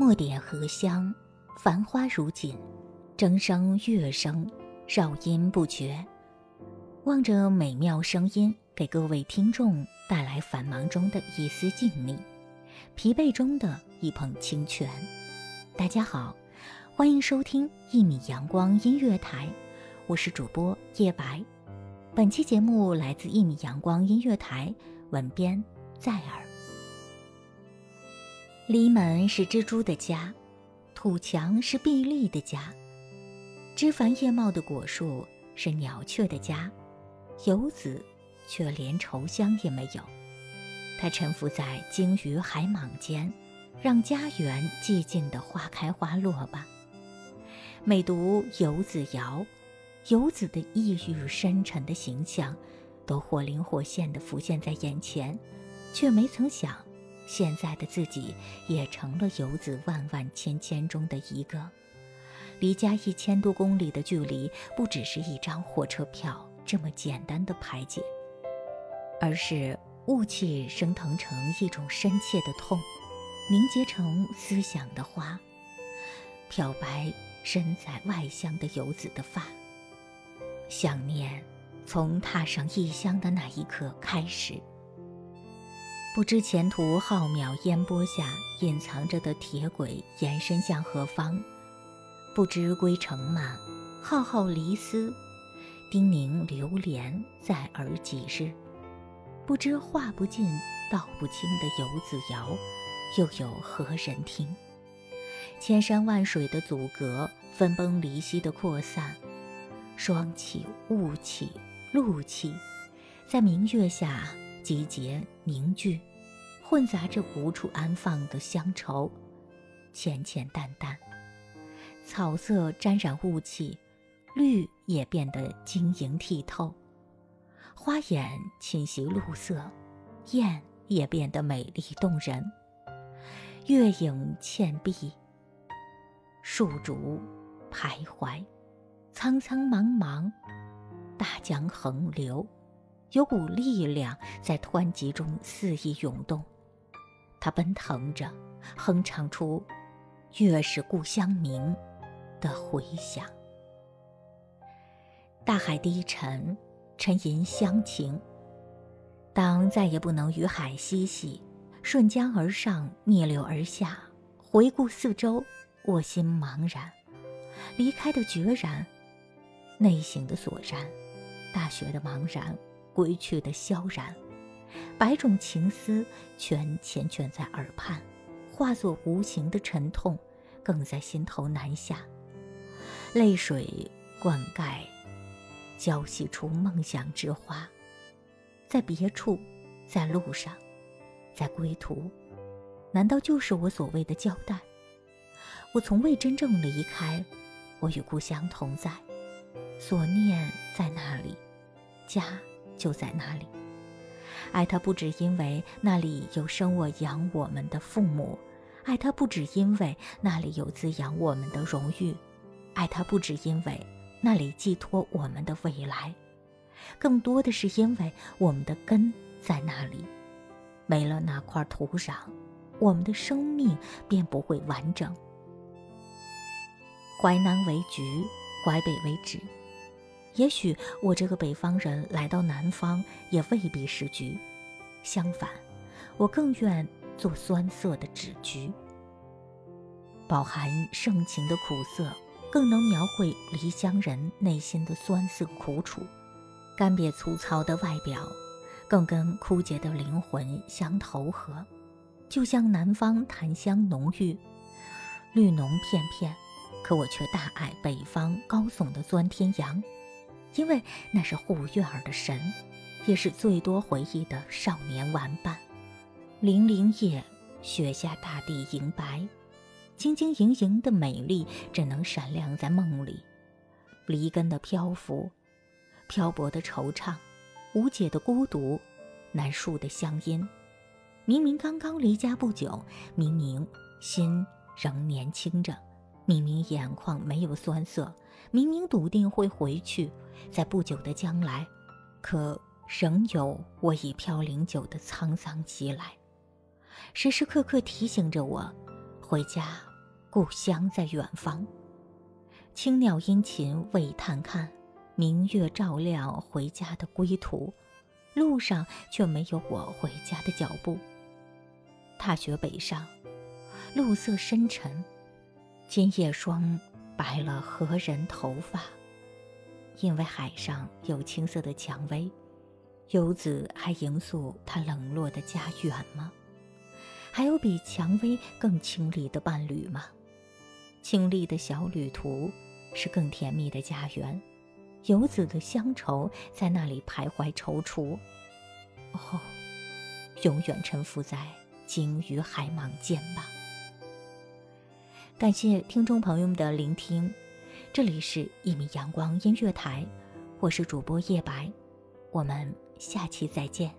墨点荷香，繁花如锦，筝声乐声，绕音不绝。望着美妙声音，给各位听众带来繁忙中的一丝静谧，疲惫中的一捧清泉。大家好，欢迎收听一米阳光音乐台，我是主播叶白。本期节目来自一米阳光音乐台，文编在耳。篱门是蜘蛛的家，土墙是碧丽的家，枝繁叶茂的果树是鸟雀的家，游子却连愁香也没有。他沉浮在鲸鱼海蟒间，让家园寂静的花开花落吧。每读游子谣，游子的抑郁深沉的形象，都或灵或现的浮现在眼前，却没曾想。现在的自己也成了游子万万千千中的一个，离家一千多公里的距离，不只是一张火车票这么简单的排解，而是雾气升腾成一种深切的痛，凝结成思想的花，漂白身在外乡的游子的发。想念，从踏上异乡的那一刻开始。不知前途浩渺烟波下隐藏着的铁轨延伸向何方？不知归程吗？浩浩离思，叮咛流连在耳几日？不知话不尽道不清的游子谣，又有何人听？千山万水的阻隔，分崩离析的扩散，霜气、雾气、露气，在明月下。集结凝聚，混杂着无处安放的乡愁，浅浅淡淡，草色沾染雾气，绿也变得晶莹剔透，花眼侵袭露色，燕也变得美丽动人。月影倩碧，树竹徘徊，苍苍茫茫，大江横流。有股力量在湍急中肆意涌动，它奔腾着，哼唱出“月是故乡明”的回响。大海低沉，沉吟乡情。当再也不能与海嬉戏，顺江而上，逆流而下，回顾四周，我心茫然。离开的决然，内省的索然，大学的茫然。归去的萧然，百种情思全缱绻在耳畔，化作无形的沉痛，更在心头难下。泪水灌溉，浇洗出梦想之花。在别处，在路上，在归途，难道就是我所谓的交代？我从未真正离开，我与故乡同在，所念在那里，家。就在那里，爱他不只因为那里有生我养我们的父母，爱他不只因为那里有滋养我们的荣誉，爱他不只因为那里寄托我们的未来，更多的是因为我们的根在那里。没了那块土壤，我们的生命便不会完整。淮南为橘，淮北为枳。也许我这个北方人来到南方也未必是橘，相反，我更愿做酸涩的枳橘，饱含盛情的苦涩，更能描绘离乡人内心的酸涩苦楚。干瘪粗糙的外表，更跟枯竭的灵魂相投合，就像南方檀香浓郁，绿浓片片，可我却大爱北方高耸的钻天杨。因为那是护院儿的神，也是最多回忆的少年玩伴。零零夜，雪下大地银白，晶晶莹莹的美丽，只能闪亮在梦里。离根的漂浮，漂泊的惆怅，无解的孤独，难述的乡音。明明刚刚离家不久，明明心仍年轻着。明明眼眶没有酸涩，明明笃定会回去，在不久的将来，可仍有我已飘零久的沧桑袭来，时时刻刻提醒着我，回家故乡在远方。青鸟殷勤为探看，明月照亮回家的归途，路上却没有我回家的脚步。踏雪北上，路色深沉，今夜霜白了何人头发？因为海上有青色的蔷薇，游子还迎宿他冷落的家远吗？还有比蔷薇更清丽的伴侣吗？清丽的小旅途是更甜蜜的家园，游子的乡愁在那里徘徊踌躇。哦，永远沉浮在鲸鱼海茫间吧。感谢听众朋友们的聆听，这里是《一米阳光音乐台》，我是主播叶白，我们下期再见。